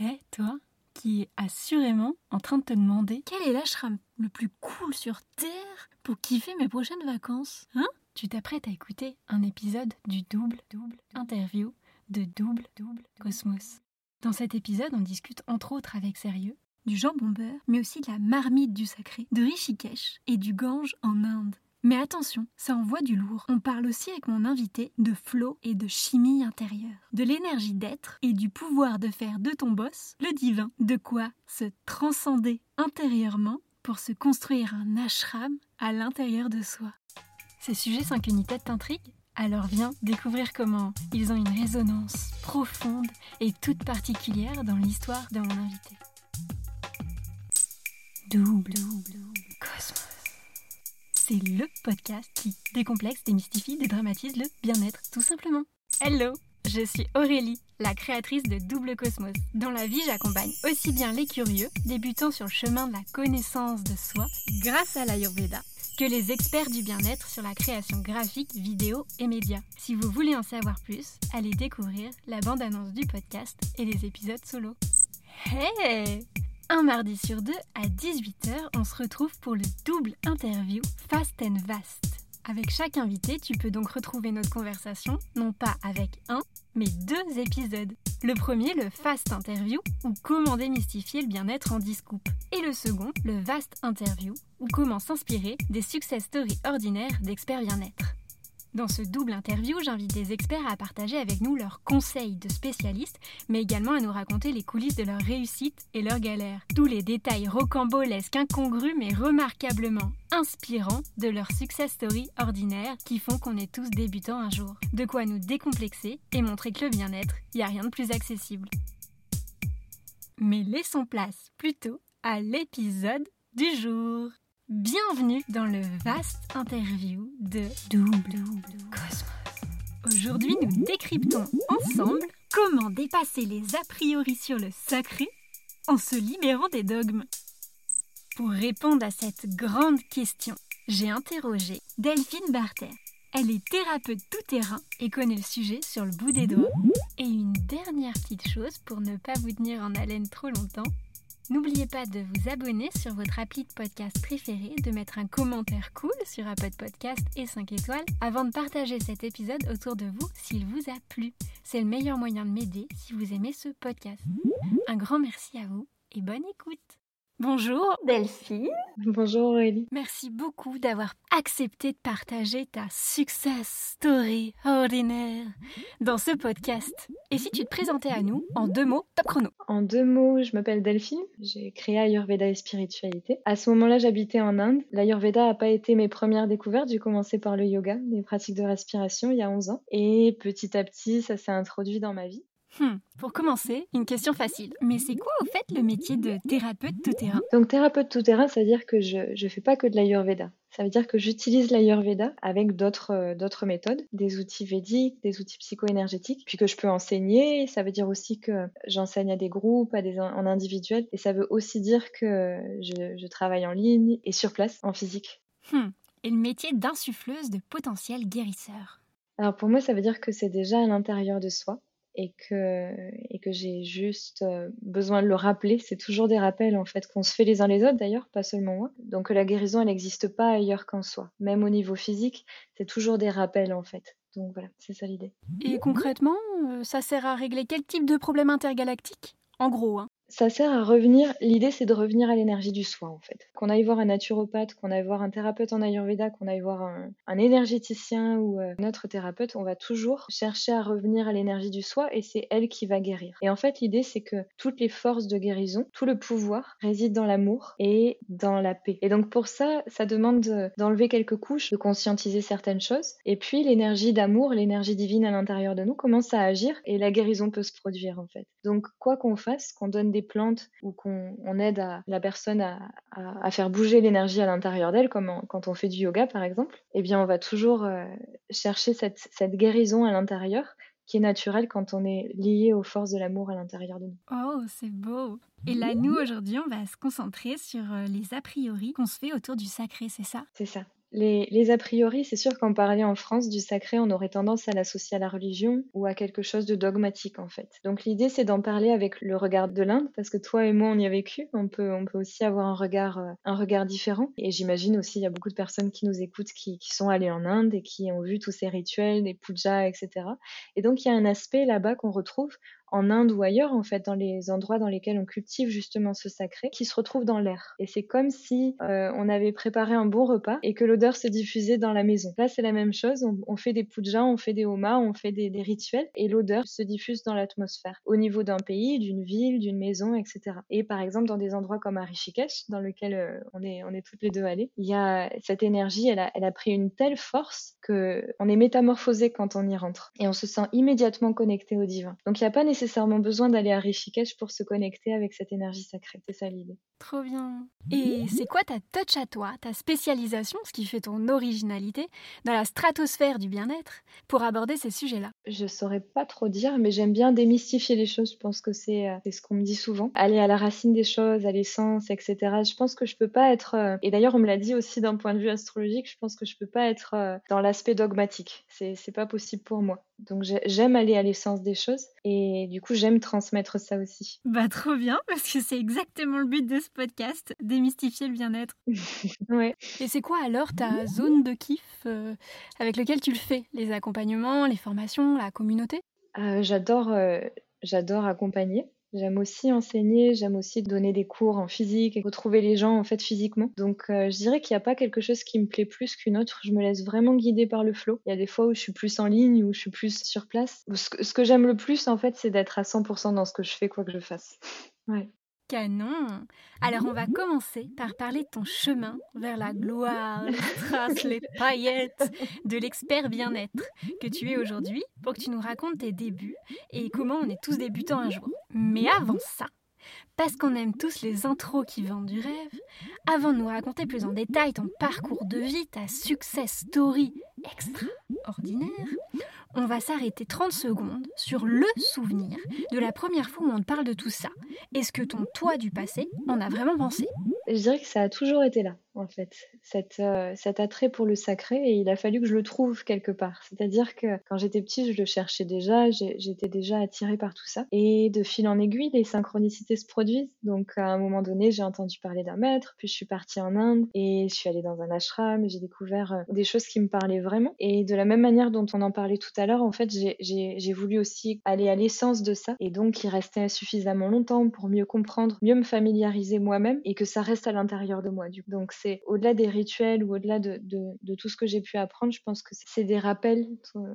Eh, toi, qui est assurément en train de te demander quel est l'ashram le plus cool sur Terre pour kiffer mes prochaines vacances Hein? Tu t'apprêtes à écouter un épisode du double, double interview de Double, Double Cosmos. Dans cet épisode, on discute entre autres avec sérieux du jambon beurre, mais aussi de la marmite du sacré, de Rishikesh et du Gange en Inde. Mais attention, ça envoie du lourd. On parle aussi avec mon invité de flow et de chimie intérieure, de l'énergie d'être et du pouvoir de faire de ton boss le divin. De quoi se transcender intérieurement pour se construire un ashram à l'intérieur de soi. Ces sujets sans qu'une tête t'intrigue alors viens découvrir comment ils ont une résonance profonde et toute particulière dans l'histoire de mon invité. Double, double, cosmos. C'est le podcast qui décomplexe, démystifie, dédramatise le bien-être, tout simplement. Hello, je suis Aurélie, la créatrice de Double Cosmos. Dans la vie, j'accompagne aussi bien les curieux, débutant sur le chemin de la connaissance de soi, grâce à l'Ayurveda, que les experts du bien-être sur la création graphique, vidéo et médias. Si vous voulez en savoir plus, allez découvrir la bande-annonce du podcast et les épisodes solo. Hey Un mardi sur deux à 18h, on se retrouve pour le double interview Fast and Vast. Avec chaque invité, tu peux donc retrouver notre conversation, non pas avec un, mais deux épisodes. Le premier, le Fast Interview, ou comment démystifier le bien-être en 10 Et le second, le Vast Interview, ou comment s'inspirer des success stories ordinaires d'experts bien-être. Dans ce double interview, j'invite des experts à partager avec nous leurs conseils de spécialistes, mais également à nous raconter les coulisses de leur réussite et leurs galères. Tous les détails rocambolesques, incongrus, mais remarquablement inspirants de leurs success stories ordinaires qui font qu'on est tous débutants un jour. De quoi nous décomplexer et montrer que le bien-être, il n'y a rien de plus accessible. Mais laissons place plutôt à l'épisode du jour. Bienvenue dans le vaste interview de Double Cosmos. Aujourd'hui, nous décryptons ensemble comment dépasser les a priori sur le sacré en se libérant des dogmes. Pour répondre à cette grande question, j'ai interrogé Delphine Barter. Elle est thérapeute tout-terrain et connaît le sujet sur le bout des doigts. Et une dernière petite chose pour ne pas vous tenir en haleine trop longtemps, N'oubliez pas de vous abonner sur votre appli de podcast préféré, de mettre un commentaire cool sur Apple Podcast et 5 étoiles avant de partager cet épisode autour de vous s'il vous a plu. C'est le meilleur moyen de m'aider si vous aimez ce podcast. Un grand merci à vous et bonne écoute. Bonjour Delphine. Bonjour Aurélie. Merci beaucoup d'avoir accepté de partager ta success story ordinaire dans ce podcast. Et si tu te présentais à nous en deux mots, top chrono. En deux mots, je m'appelle Delphine. J'ai créé Ayurveda et spiritualité. À ce moment-là, j'habitais en Inde. L'Ayurveda n'a pas été mes premières découvertes. J'ai commencé par le yoga, les pratiques de respiration il y a 11 ans. Et petit à petit, ça s'est introduit dans ma vie. Hmm. Pour commencer, une question facile. Mais c'est quoi au fait le métier de thérapeute tout-terrain? Donc thérapeute tout-terrain, ça veut dire que je ne fais pas que de l'Ayurveda. Ça veut dire que j'utilise l'Ayurveda avec d'autres euh, d'autres méthodes, des outils védiques, des outils psycho-énergétiques, puis que je peux enseigner. Ça veut dire aussi que j'enseigne à des groupes, à des en individuel, et ça veut aussi dire que je, travaille en ligne et sur place, en physique. Hmm. Et le métier d'insuffleuse de potentiel guérisseur? Alors pour moi, ça veut dire que c'est déjà à l'intérieur de soi et que, et que j'ai juste euh, besoin de le rappeler. C'est toujours des rappels en fait qu'on se fait les uns les autres d'ailleurs, pas seulement moi. Donc la guérison, elle n'existe pas ailleurs qu'en soi. Même au niveau physique, c'est toujours des rappels en fait. Donc voilà, c'est ça l'idée. Et concrètement, euh, ça sert à régler quel type de problème intergalactique? En gros, hein ça sert à revenir. L'idée, c'est de revenir à l'énergie du soi, en fait. Qu'on aille voir un naturopathe, qu'on aille voir un thérapeute en Ayurveda, qu'on aille voir un, énergéticien ou euh, un autre thérapeute, on va toujours chercher à revenir à l'énergie du soi et c'est elle qui va guérir. Et en fait, l'idée, c'est que toutes les forces de guérison, tout le pouvoir réside dans l'amour et dans la paix. Et donc, pour ça, ça demande d'enlever quelques couches, de conscientiser certaines choses. Et puis, l'énergie d'amour, l'énergie divine à l'intérieur de nous commence à agir et la guérison peut se produire, en fait. Donc, quoi qu'on fasse, qu'on donne des plantes ou qu'on aide à, la personne à, faire bouger l'énergie à l'intérieur d'elle, comme quand on fait du yoga par exemple, eh bien on va toujours euh, chercher cette, guérison à l'intérieur qui est naturelle quand on est lié aux forces de l'amour à l'intérieur de nous. Oh, c'est beau. Et là, nous, aujourd'hui, on va se concentrer sur euh, les a priori qu'on se fait autour du sacré, c'est ça? C'est ça. Les, a priori, c'est sûr qu'en parler en France du sacré, on aurait tendance à l'associer à la religion ou à quelque chose de dogmatique en fait. Donc l'idée, c'est d'en parler avec le regard de l'Inde, parce que toi et moi, on y a vécu. On peut, on peut aussi avoir un regard, euh, un regard différent. Et j'imagine aussi, il y a beaucoup de personnes qui nous écoutent qui, qui sont allées en Inde et qui ont vu tous ces rituels, des pujas, etc. Et donc il y a un aspect là-bas qu'on retrouve en Inde ou ailleurs, en fait, dans les endroits dans lesquels on cultive justement ce sacré, qui se retrouve dans l'air. Et c'est comme si euh, on avait préparé un bon repas et que l'odeur se diffusait dans la maison. Là, c'est la même chose. On, fait des pujas, on fait des homas, on fait des, rituels et l'odeur se diffuse dans l'atmosphère au niveau d'un pays, d'une ville, d'une maison, etc. Et par exemple, dans des endroits comme Rishikesh, dans lequel euh, on est, on est toutes les deux allées, il y a cette énergie, elle a, elle a pris une telle force que on est métamorphosé quand on y rentre et on se sent immédiatement connecté au divin. Donc, il n'y a pas nécessairement nécessairement besoin d'aller à Rishikesh pour se connecter avec cette énergie sacrée. C'est ça l'idée. Trop bien. Et c'est quoi ta touch à toi, ta spécialisation, ce qui fait ton originalité dans la stratosphère du bien-être pour aborder ces sujets-là? Je saurais pas trop dire, mais j'aime bien démystifier les choses. Je pense que c'est euh, ce qu'on me dit souvent. Aller à la racine des choses, à l'essence, etc. Je pense que je peux pas être. Euh, et d'ailleurs, on me l'a dit aussi d'un point de vue astrologique. Je pense que je peux pas être euh, dans l'aspect dogmatique. C'est pas possible pour moi. Donc j'aime aller à l'essence des choses et du coup j'aime transmettre ça aussi. Bah trop bien parce que c'est exactement le but de ce podcast, démystifier le bien-être. ouais. Et c'est quoi alors ta zone de kiff euh, avec lequel tu le fais? Les accompagnements, les formations, la communauté? Euh, J'adore euh, j'adore accompagner. J'aime aussi enseigner, j'aime aussi donner des cours en physique et retrouver les gens en fait physiquement. Donc euh, je dirais qu'il n'y a pas quelque chose qui me plaît plus qu'une autre. Je me laisse vraiment guider par le flow. Il y a des fois où je suis plus en ligne, où je suis plus sur place. Ce que, que j'aime le plus en fait, c'est d'être à 100% dans ce que je fais, quoi que je fasse. Ouais. Canon Alors on va commencer par parler de ton chemin vers la gloire, les traces, les paillettes de l'expert bien-être que tu es aujourd'hui pour que tu nous racontes tes débuts et comment on est tous débutants un jour. Mais avant ça, parce qu'on aime tous les intros qui vendent du rêve, avant de nous raconter plus en détail ton parcours de vie, ta success story extraordinaire, on va s'arrêter 30 secondes sur le souvenir de la première fois où on te parle de tout ça. Est-ce que ton toi du passé en a vraiment pensé? Je dirais que ça a toujours été là en fait, euh, cet attrait pour le sacré et il a fallu que je le trouve quelque part. C'est-à-dire que quand j'étais petite, je le cherchais déjà, j'étais déjà attirée par tout ça. Et de fil en aiguille, les synchronicités se produisent. Donc à un moment donné, j'ai entendu parler d'un maître, puis je suis partie en Inde et je suis allée dans un ashram j'ai découvert euh, des choses qui me parlaient vraiment. Et de la même manière dont on en parlait tout à l'heure, en fait, j'ai voulu aussi aller à l'essence de ça et donc il restait suffisamment longtemps pour mieux comprendre, mieux me familiariser moi-même et que ça reste à l'intérieur de moi. Donc c'est au-delà des rituels ou au-delà de, tout ce que j'ai pu apprendre, je pense que c'est des rappels,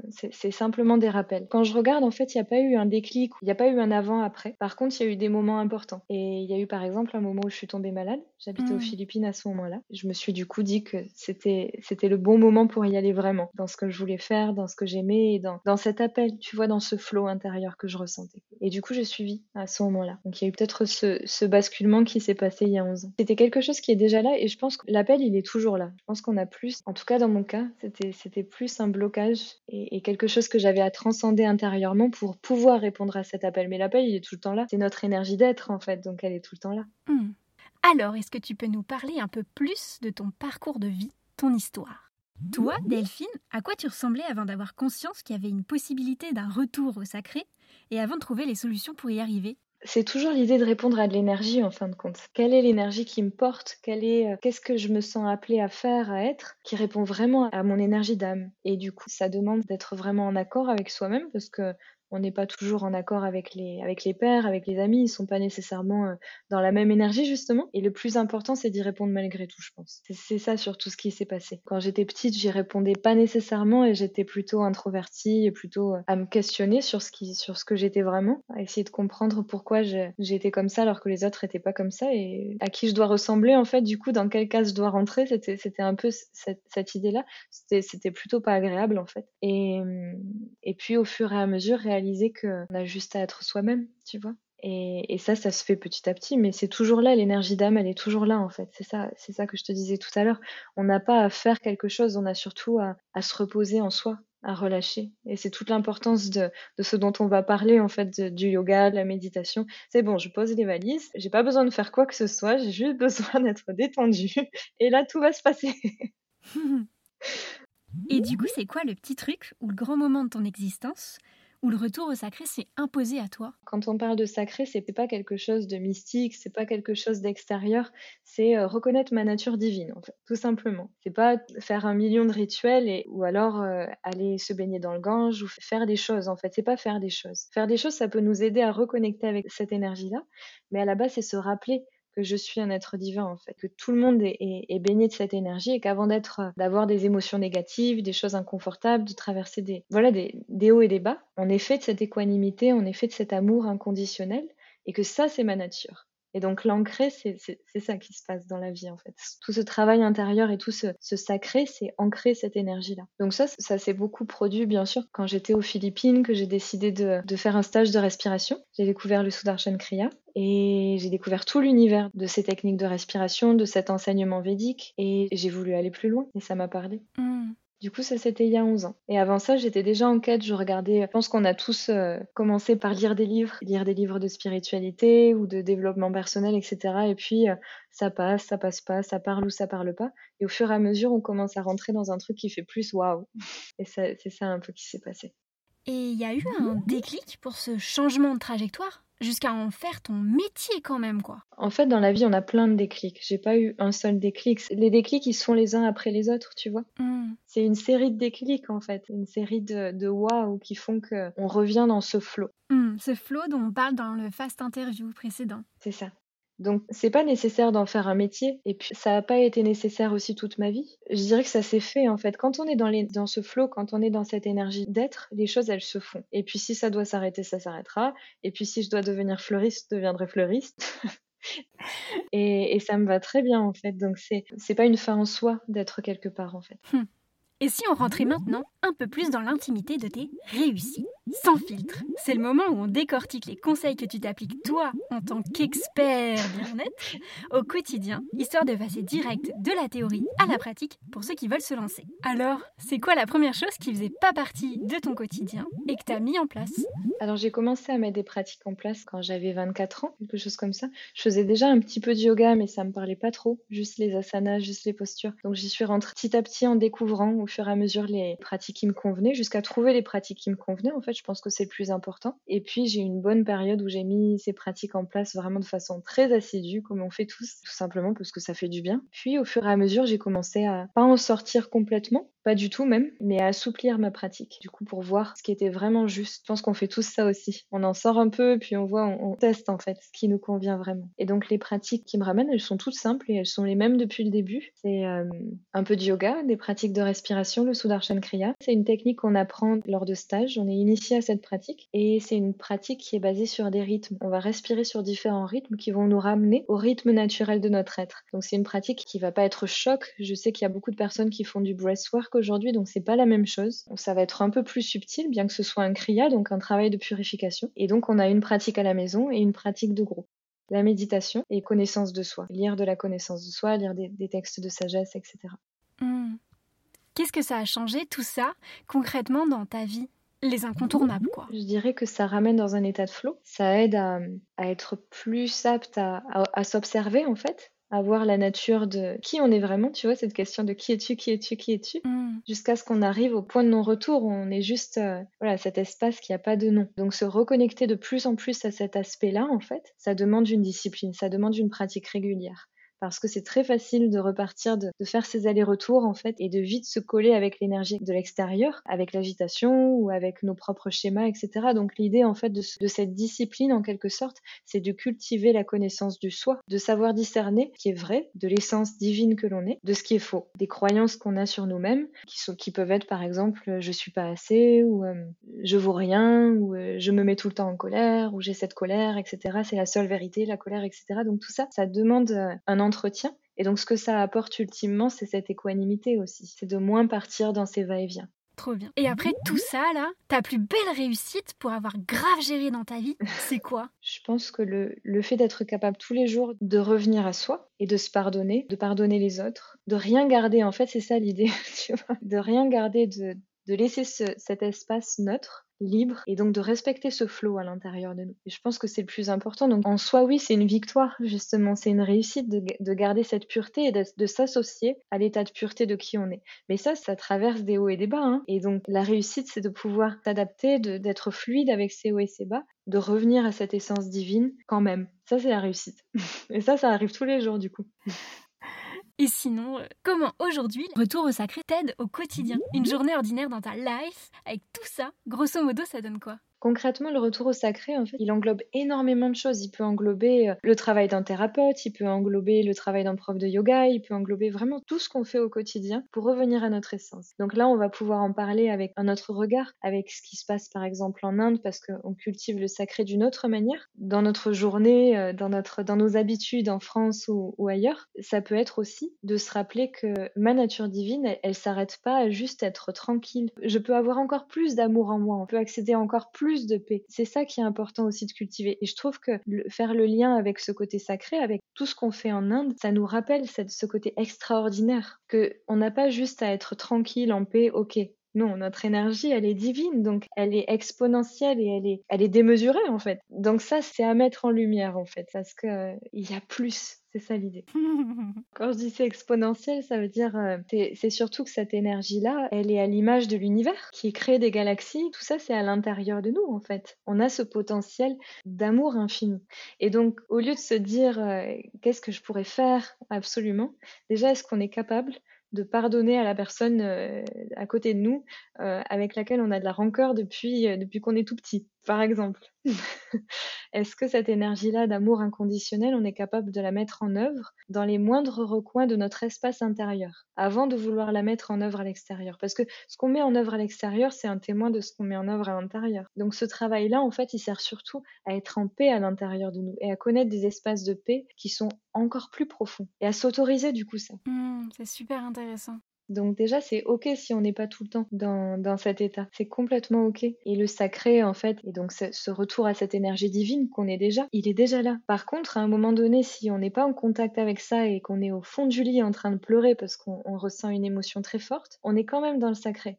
c'est simplement des rappels. Quand je regarde, en fait, il n'y a pas eu un déclic, il n'y a pas eu un avant-après. Par contre, il y a eu des moments importants. Et il y a eu par exemple un moment où je suis tombée malade. J'habitais aux mmh. Philippines à ce moment-là. Je me suis du coup dit que c'était le bon moment pour y aller vraiment, dans ce que je voulais faire, dans ce que j'aimais et dans, dans cet appel, tu vois, dans ce flot intérieur que je ressentais. Et du coup, j'ai suivi à ce moment-là. Donc il y a eu peut-être ce, ce basculement qui s'est passé il y a 11 ans. C'était quelque chose qui est déjà là et je pense l'appel, il est toujours là. Je pense qu'on a plus, en tout cas dans mon cas, c'était plus un blocage et, quelque chose que j'avais à transcender intérieurement pour pouvoir répondre à cet appel. Mais l'appel, il est tout le temps là. C'est notre énergie d'être, en fait, donc elle est tout le temps là. Hmm. Alors, est-ce que tu peux nous parler un peu plus de ton parcours de vie, ton histoire? Toi, Delphine, à quoi tu ressemblais avant d'avoir conscience qu'il y avait une possibilité d'un retour au sacré et avant de trouver les solutions pour y arriver? C'est toujours l'idée de répondre à de l'énergie en fin de compte. Quelle est l'énergie qui me porte? Est, euh, qu'est-ce que je me sens appelée à faire, à être, qui répond vraiment à mon énergie d'âme? Et du coup, ça demande d'être vraiment en accord avec soi-même parce que on n'est pas toujours en accord avec les, avec les pères, avec les amis, ils sont pas nécessairement euh, dans la même énergie justement. Et le plus important, c'est d'y répondre malgré tout, je pense. C'est ça surtout ce qui s'est passé. Quand j'étais petite, j'y répondais pas nécessairement et j'étais plutôt introvertie et plutôt euh, à me questionner sur ce qui, sur ce que j'étais vraiment, à essayer de comprendre pourquoi j'étais comme ça alors que les autres étaient pas comme ça et à qui je dois ressembler en fait. Du coup, dans quelle case je dois rentrer, c'était, un peu cette, idée-là. C'était, plutôt pas agréable en fait. Et, et puis au fur et à mesure, qu'on a juste à être soi-même, tu vois. Et, ça, ça se fait petit à petit, mais c'est toujours là, l'énergie d'âme, elle est toujours là en fait. C'est ça, c'est ça que je te disais tout à l'heure. On n'a pas à faire quelque chose, on a surtout à, se reposer en soi, à relâcher. Et c'est toute l'importance de, ce dont on va parler en fait, du yoga, de la méditation. C'est bon, je pose les valises, j'ai pas besoin de faire quoi que ce soit, j'ai juste besoin d'être détendue. Et là, tout va se passer. Et du coup, c'est quoi le petit truc ou le grand moment de ton existence où le retour au sacré s'est imposé à toi Quand on parle de sacré, c'est pas quelque chose de mystique, c'est pas quelque chose d'extérieur, c'est euh, reconnaître ma nature divine, tout simplement. C'est pas faire un million de rituels et, ou alors euh, aller se baigner dans le Gange ou faire des choses, en fait. C'est pas faire des choses. Faire des choses, ça peut nous aider à reconnecter avec cette énergie-là, mais à la base, c'est se rappeler que je suis un être divin en fait, que tout le monde est, baigné de cette énergie et qu'avant d'être, euh, d'avoir des émotions négatives, des choses inconfortables, de traverser des, voilà, des, des hauts et des bas, on est fait de cette équanimité, on est fait de cet amour inconditionnel et que ça c'est ma nature. Et donc l'ancrer, c'est ça qui se passe dans la vie en fait. Tout ce travail intérieur et tout ce, sacré, c'est ancrer cette énergie-là. Donc ça, ça s'est beaucoup produit bien sûr quand j'étais aux Philippines, que j'ai décidé de, faire un stage de respiration. J'ai découvert le Sudarshan Kriya et j'ai découvert tout l'univers de ces techniques de respiration, de cet enseignement védique et j'ai voulu aller plus loin et ça m'a parlé. Mmh. Du coup, ça c'était il y a 11 ans. Et avant ça, j'étais déjà en quête, je regardais, je pense qu'on a tous euh, commencé par lire des livres, lire des livres de spiritualité ou de développement personnel, etc. Et puis, euh, ça passe, ça passe pas, ça parle ou ça parle pas. Et au fur et à mesure, on commence à rentrer dans un truc qui fait plus waouh. Et c'est ça un peu qui s'est passé. Et il y a eu un déclic pour ce changement de trajectoire jusqu'à en faire ton métier quand même, quoi. En fait, dans la vie, on a plein de déclics. J'ai pas eu un seul déclic. Les déclics, ils sont les uns après les autres, tu vois. Mmh. C'est une série de déclics, en fait. Une série de, de waouh qui font qu'on revient dans ce flot. Mmh, ce flot dont on parle dans le fast interview précédent. C'est ça. Donc, c'est pas nécessaire d'en faire un métier. Et puis, ça n'a pas été nécessaire aussi toute ma vie. Je dirais que ça s'est fait, en fait. Quand on est dans, les, dans ce flot, quand on est dans cette énergie d'être, les choses, elles se font. Et puis, si ça doit s'arrêter, ça s'arrêtera. Et puis, si je dois devenir fleuriste, je deviendrai fleuriste. et, ça me va très bien, en fait. Donc, c'est, pas une fin en soi d'être quelque part, en fait. Hum. Et si on rentrait maintenant un peu plus dans l'intimité de tes réussites sans filtre? C'est le moment où on décortique les conseils que tu t'appliques toi en tant qu'expert bien-être au quotidien, histoire de passer direct de la théorie à la pratique pour ceux qui veulent se lancer. Alors, c'est quoi la première chose qui faisait pas partie de ton quotidien et que tu as mis en place? Alors, j'ai commencé à mettre des pratiques en place quand j'avais 24 ans, quelque chose comme ça. Je faisais déjà un petit peu de yoga, mais ça me parlait pas trop, juste les asanas, juste les postures. Donc, j'y suis rentrée petit à petit en découvrant au fur et à mesure les pratiques qui me convenaient jusqu'à trouver les pratiques qui me convenaient. En fait, je pense que c'est le plus important. Et puis j'ai eu une bonne période où j'ai mis ces pratiques en place vraiment de façon très assidue, comme on fait tous, tout simplement parce que ça fait du bien. Puis au fur et à mesure, j'ai commencé à pas en sortir complètement, pas du tout même, mais à assouplir ma pratique. Du coup, pour voir ce qui était vraiment juste. Je pense qu'on fait tous ça aussi. On en sort un peu, puis on voit, on, teste en fait ce qui nous convient vraiment. Et donc les pratiques qui me ramènent, elles sont toutes simples et elles sont les mêmes depuis le début. C'est euh, un peu de yoga, des pratiques de respiration, le Sudarshan Kriya. C'est une technique qu'on apprend lors de stages. On est initié à cette pratique et c'est une pratique qui est basée sur des rythmes. On va respirer sur différents rythmes qui vont nous ramener au rythme naturel de notre être. Donc c'est une pratique qui va pas être choc. Je sais qu'il y a beaucoup de personnes qui font du breathwork aujourd'hui, donc c'est pas la même chose. ça va être un peu plus subtil, bien que ce soit un kriya, donc un travail de purification. Et donc on a une pratique à la maison et une pratique de groupe. La méditation et connaissance de soi. Lire de la connaissance de soi, lire des, textes de sagesse, etc. Hmm. Qu'est-ce que ça a changé tout ça concrètement dans ta vie? Les incontournables, quoi. Je dirais que ça ramène dans un état de flow. Ça aide à, être plus apte à s'observer, en fait, à voir la nature de qui on est vraiment, tu vois, cette question de qui es-tu, qui es-tu, qui es-tu, mm. jusqu'à ce qu'on arrive au point de non-retour où on est juste, euh, voilà, cet espace qui n'a pas de nom. Donc se reconnecter de plus en plus à cet aspect-là, en fait, ça demande une discipline, ça demande une pratique régulière parce que c'est très facile de repartir, de, faire ces allers-retours en fait, et de vite se coller avec l'énergie de l'extérieur, avec l'agitation ou avec nos propres schémas, etc. Donc l'idée en fait de, cette discipline en quelque sorte, c'est de cultiver la connaissance du soi, de savoir discerner ce qui est vrai, de l'essence divine que l'on est, de ce qui est faux, des croyances qu'on a sur nous-mêmes, qui, peuvent être par exemple je suis pas assez ou euh, je vaux rien ou euh, je me mets tout le temps en colère ou j'ai cette colère, etc. C'est la seule vérité, la colère, etc. Donc tout ça, ça demande euh, un Et donc, ce que ça apporte ultimement, c'est cette équanimité aussi. C'est de moins partir dans ces va-et-vient. Trop bien. Et après tout ça, là, ta plus belle réussite pour avoir grave géré dans ta vie, c'est quoi? Je pense que le, le fait d'être capable tous les jours de revenir à soi et de se pardonner, de pardonner les autres, de rien garder, en fait, c'est ça l'idée, tu vois, de rien garder, de, de laisser cet espace neutre libre et donc de respecter ce flot à l'intérieur de nous. Je pense que c'est le plus important. Donc en soi, oui, c'est une victoire, justement, c'est une réussite de, de, garder cette pureté et de, s'associer à l'état de pureté de qui on est. Mais ça, ça traverse des hauts et des bas. Hein. Et donc la réussite, c'est de pouvoir s'adapter, d'être fluide avec ces hauts et ces bas, de revenir à cette essence divine quand même. Ça, c'est la réussite. Et ça, ça arrive tous les jours du coup. Et sinon, euh, comment aujourd'hui, retour au sacré t'aide au quotidien? Une journée ordinaire dans ta life, avec tout ça, grosso modo, ça donne quoi? Concrètement, le retour au sacré, en fait, il englobe énormément de choses. Il peut englober euh, le travail d'un thérapeute, il peut englober le travail d'un prof de yoga, il peut englober vraiment tout ce qu'on fait au quotidien pour revenir à notre essence. Donc là, on va pouvoir en parler avec un autre regard, avec ce qui se passe par exemple en Inde, parce qu'on cultive le sacré d'une autre manière. Dans notre journée, euh, dans, notre, dans nos habitudes en France ou, ailleurs, ça peut être aussi de se rappeler que ma nature divine, elle, elle s'arrête pas à juste être tranquille. Je peux avoir encore plus d'amour en moi, on peut accéder encore plus de paix. C'est ça qui est important aussi de cultiver. Et je trouve que faire le lien avec ce côté sacré, avec tout ce qu'on fait en Inde, ça nous rappelle cette, ce côté extraordinaire, que on n'a pas juste à être tranquille, en paix, ok. Non, notre énergie, elle est divine, donc elle est exponentielle et elle est, elle est démesurée en fait. Donc ça, c'est à mettre en lumière en fait, parce que euh, il y a plus. C'est ça l'idée. Quand je dis c'est exponentiel, ça veut dire euh, c'est surtout que cette énergie-là, elle est à l'image de l'univers qui crée des galaxies. Tout ça, c'est à l'intérieur de nous en fait. On a ce potentiel d'amour infini. Et donc, au lieu de se dire euh, qu'est-ce que je pourrais faire absolument, déjà, est-ce qu'on est capable de pardonner à la personne euh, à côté de nous euh, avec laquelle on a de la rancœur depuis, euh, depuis qu'on est tout petit, par exemple. Est-ce que cette énergie-là d'amour inconditionnel, on est capable de la mettre en œuvre dans les moindres recoins de notre espace intérieur, avant de vouloir la mettre en œuvre à l'extérieur? Parce que ce qu'on met en œuvre à l'extérieur, c'est un témoin de ce qu'on met en œuvre à l'intérieur. Donc ce travail-là, en fait, il sert surtout à être en paix à l'intérieur de nous et à connaître des espaces de paix qui sont encore plus profonds et à s'autoriser du coup ça. Mmh, c'est super intéressant. Donc déjà, c'est ok si on n'est pas tout le temps dans, dans cet état. C'est complètement ok. Et le sacré, en fait, et donc ce, retour à cette énergie divine qu'on est déjà, il est déjà là. Par contre, à un moment donné, si on n'est pas en contact avec ça et qu'on est au fond du lit en train de pleurer parce qu'on ressent une émotion très forte, on est quand même dans le sacré.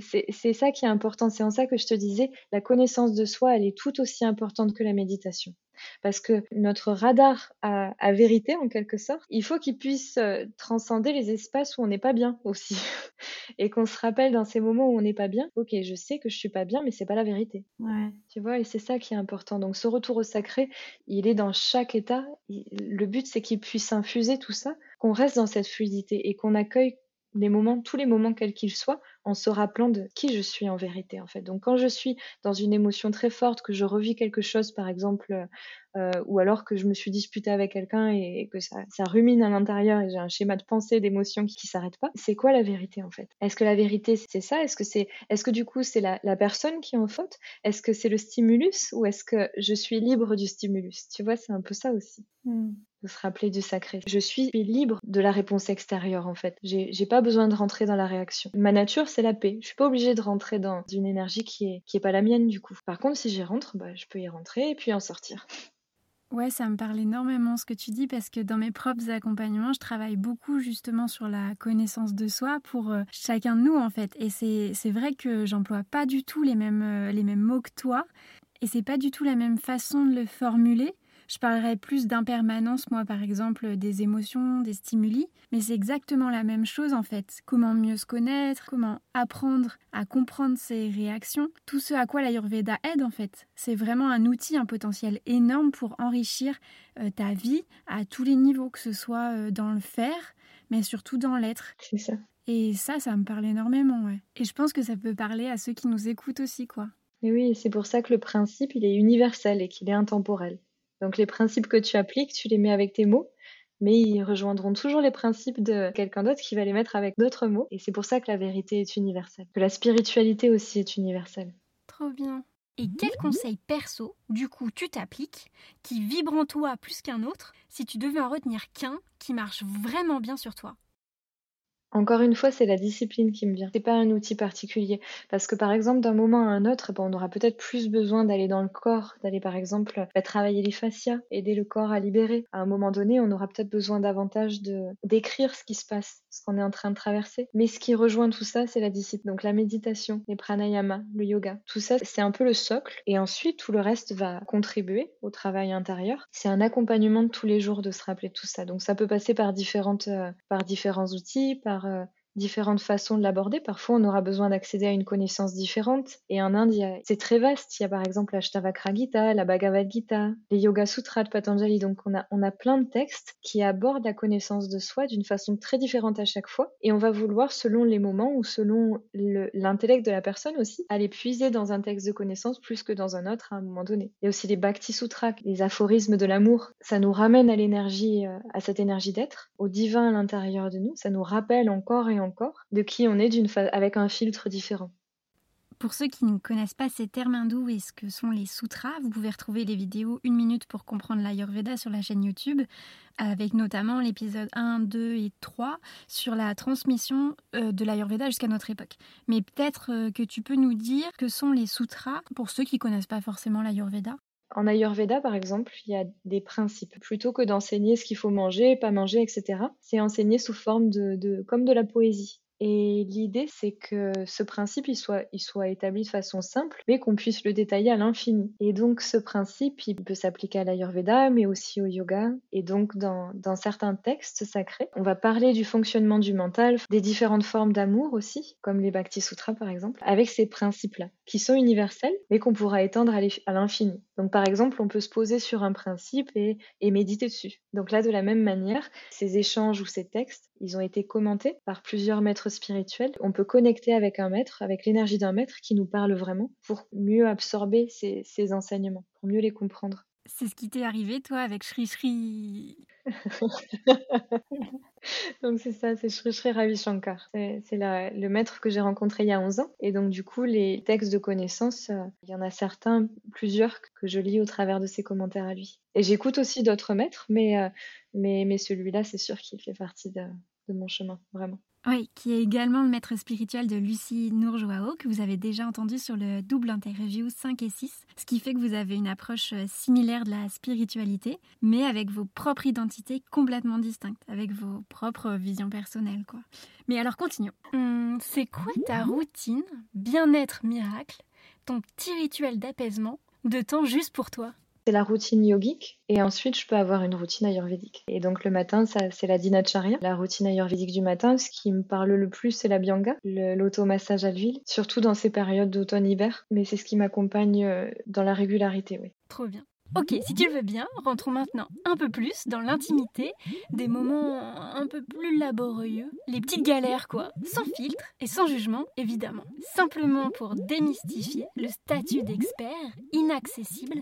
C'est ça qui est important. C'est en ça que je te disais, la connaissance de soi, elle est tout aussi importante que la méditation parce que notre radar à, vérité, en quelque sorte, il faut qu'il puisse euh, transcender les espaces où on n'est pas bien aussi. et qu'on se rappelle dans ces moments où on n'est pas bien, ok, je sais que je suis pas bien, mais c'est pas la vérité. Ouais. Tu vois, et c'est ça qui est important. Donc ce retour au sacré, il est dans chaque état. Le but, c'est qu'il puisse infuser tout ça, qu'on reste dans cette fluidité et qu'on accueille les moments, tous les moments quels qu'ils soient, en se rappelant de qui je suis en vérité en fait. Donc quand je suis dans une émotion très forte, que je revis quelque chose par exemple, euh, ou alors que je me suis disputée avec quelqu'un et, que ça, rumine à l'intérieur et j'ai un schéma de pensée, d'émotion qui, qui s'arrête pas, c'est quoi la vérité en fait? Est-ce que la vérité c'est ça? Est-ce que c'est, est-ce que du coup c'est la, personne qui est en faute? Est-ce que c'est le stimulus ou est-ce que je suis libre du stimulus? Tu vois, c'est un peu ça aussi. Mmh de se rappeler du sacré. Je suis libre de la réponse extérieure en fait. J'ai pas besoin de rentrer dans la réaction. Ma nature c'est la paix. Je suis pas obligée de rentrer dans une énergie qui est qui est pas la mienne du coup. Par contre si j'y rentre, bah, je peux y rentrer et puis en sortir. Ouais, ça me parle énormément ce que tu dis parce que dans mes propres accompagnements, je travaille beaucoup justement sur la connaissance de soi pour euh, chacun de nous en fait. Et c'est vrai que j'emploie pas du tout les mêmes, euh, les mêmes mots que toi et c'est pas du tout la même façon de le formuler. Je parlerai plus d'impermanence, moi par exemple, des émotions, des stimuli, mais c'est exactement la même chose en fait. Comment mieux se connaître, comment apprendre à comprendre ses réactions, tout ce à quoi l'Ayurveda aide en fait. C'est vraiment un outil, un potentiel énorme pour enrichir euh, ta vie à tous les niveaux, que ce soit euh, dans le faire, mais surtout dans l'être. C'est ça. Et ça, ça me parle énormément, ouais. Et je pense que ça peut parler à ceux qui nous écoutent aussi, quoi. Et oui, c'est pour ça que le principe, il est universel et qu'il est intemporel. Donc les principes que tu appliques, tu les mets avec tes mots, mais ils rejoindront toujours les principes de quelqu'un d'autre qui va les mettre avec d'autres mots. Et c'est pour ça que la vérité est universelle, que la spiritualité aussi est universelle. Trop bien. Et quel conseil perso, du coup, tu t'appliques, qui vibre en toi plus qu'un autre, si tu devais en retenir qu'un qui marche vraiment bien sur toi? Encore une fois, c'est la discipline qui me vient. C'est pas un outil particulier. Parce que par exemple, d'un moment à un autre, ben, on aura peut-être plus besoin d'aller dans le corps, d'aller par exemple bah, travailler les fascias, aider le corps à libérer. À un moment donné, on aura peut-être besoin davantage d'écrire ce qui se passe, ce qu'on est en train de traverser. Mais ce qui rejoint tout ça, c'est la discipline. Donc la méditation, les pranayama, le yoga. Tout ça, c'est un peu le socle. Et ensuite, tout le reste va contribuer au travail intérieur. C'est un accompagnement de tous les jours de se rappeler tout ça. Donc ça peut passer par différentes, euh, par différents outils, par euh, différentes façons de l'aborder. Parfois, on aura besoin d'accéder à une connaissance différente. Et en Inde, c'est très vaste. Il y a par exemple la Shtavakra Gita, la Bhagavad Gita, les Yoga Sutras de Patanjali. Donc, on a, on a plein de textes qui abordent la connaissance de soi d'une façon très différente à chaque fois. Et on va vouloir, selon les moments ou selon l'intellect de la personne aussi, aller puiser dans un texte de connaissance plus que dans un autre à un moment donné. Il y a aussi les Bhakti Sutras, les aphorismes de l'amour. Ça nous ramène à l'énergie, euh, à cette énergie d'être, au divin à l'intérieur de nous. Ça nous rappelle encore et encore de qui on est d'une avec un filtre différent. Pour ceux qui ne connaissent pas ces termes hindous et ce que sont les sutras, vous pouvez retrouver les vidéos une minute pour comprendre l'Ayurveda sur la chaîne YouTube, avec notamment l'épisode 1, 2 et 3 sur la transmission euh, de l'Ayurveda jusqu'à notre époque. Mais peut-être euh, que tu peux nous dire que sont les sutras pour ceux qui ne connaissent pas forcément l'Ayurveda? En Ayurveda, par exemple, il y a des principes. Plutôt que d'enseigner ce qu'il faut manger, pas manger, etc., c'est enseigné sous forme de, comme de la poésie. Et l'idée, c'est que ce principe, il soit, établi de façon simple, mais qu'on puisse le détailler à l'infini. Et donc, ce principe, il peut s'appliquer à l'Ayurveda, mais aussi au yoga. Et donc, dans, certains textes sacrés, on va parler du fonctionnement du mental, des différentes formes d'amour aussi, comme les Bhakti Sutras, par exemple, avec ces principes-là, qui sont universels, mais qu'on pourra étendre à l'infini. Donc, par exemple, on peut se poser sur un principe et méditer dessus. Donc là, de la même manière, ces échanges ou ces textes, ils ont été commentés par plusieurs maîtres spirituels. On peut connecter avec un maître, avec l'énergie d'un maître qui nous parle vraiment pour mieux absorber ces, ces enseignements, pour mieux les comprendre. C'est ce qui t'est arrivé, toi, avec Shri Shri donc c'est ça, c'est Shri Shri Ravi Shankar. C'est le maître que j'ai rencontré il y a 11 ans. Et donc du coup, les textes de connaissances, euh, il y en a certains, plusieurs que je lis au travers de ses commentaires à lui. Et j'écoute aussi d'autres maîtres, mais, euh, mais, mais celui-là, c'est sûr qu'il fait partie de, de mon chemin, vraiment. Oui, qui est également le maître spirituel de Lucie Nourjoao, que vous avez déjà entendu sur le double interview 5 et 6, ce qui fait que vous avez une approche euh, similaire de la spiritualité, mais avec vos propres identités complètement distinctes, avec vos propres visions personnelles. quoi. Mais alors continuons. Hum, c'est quoi ta routine, bien-être miracle, ton petit rituel d'apaisement, de temps juste pour toi? C'est la routine yogique et ensuite je peux avoir une routine ayurvédique. Et donc le matin, ça c'est la dinacharya, la routine ayurvédique du matin. Ce qui me parle le plus, c'est la byanga, l'automassage à l'huile, surtout dans ces périodes d'automne-hiver. Mais c'est ce qui m'accompagne euh, dans la régularité, oui. Trop bien. Ok, si tu veux bien, rentrons maintenant un peu plus dans l'intimité, des moments un peu plus laborieux, les petites galères quoi, sans filtre et sans jugement évidemment, simplement pour démystifier le statut d'expert inaccessible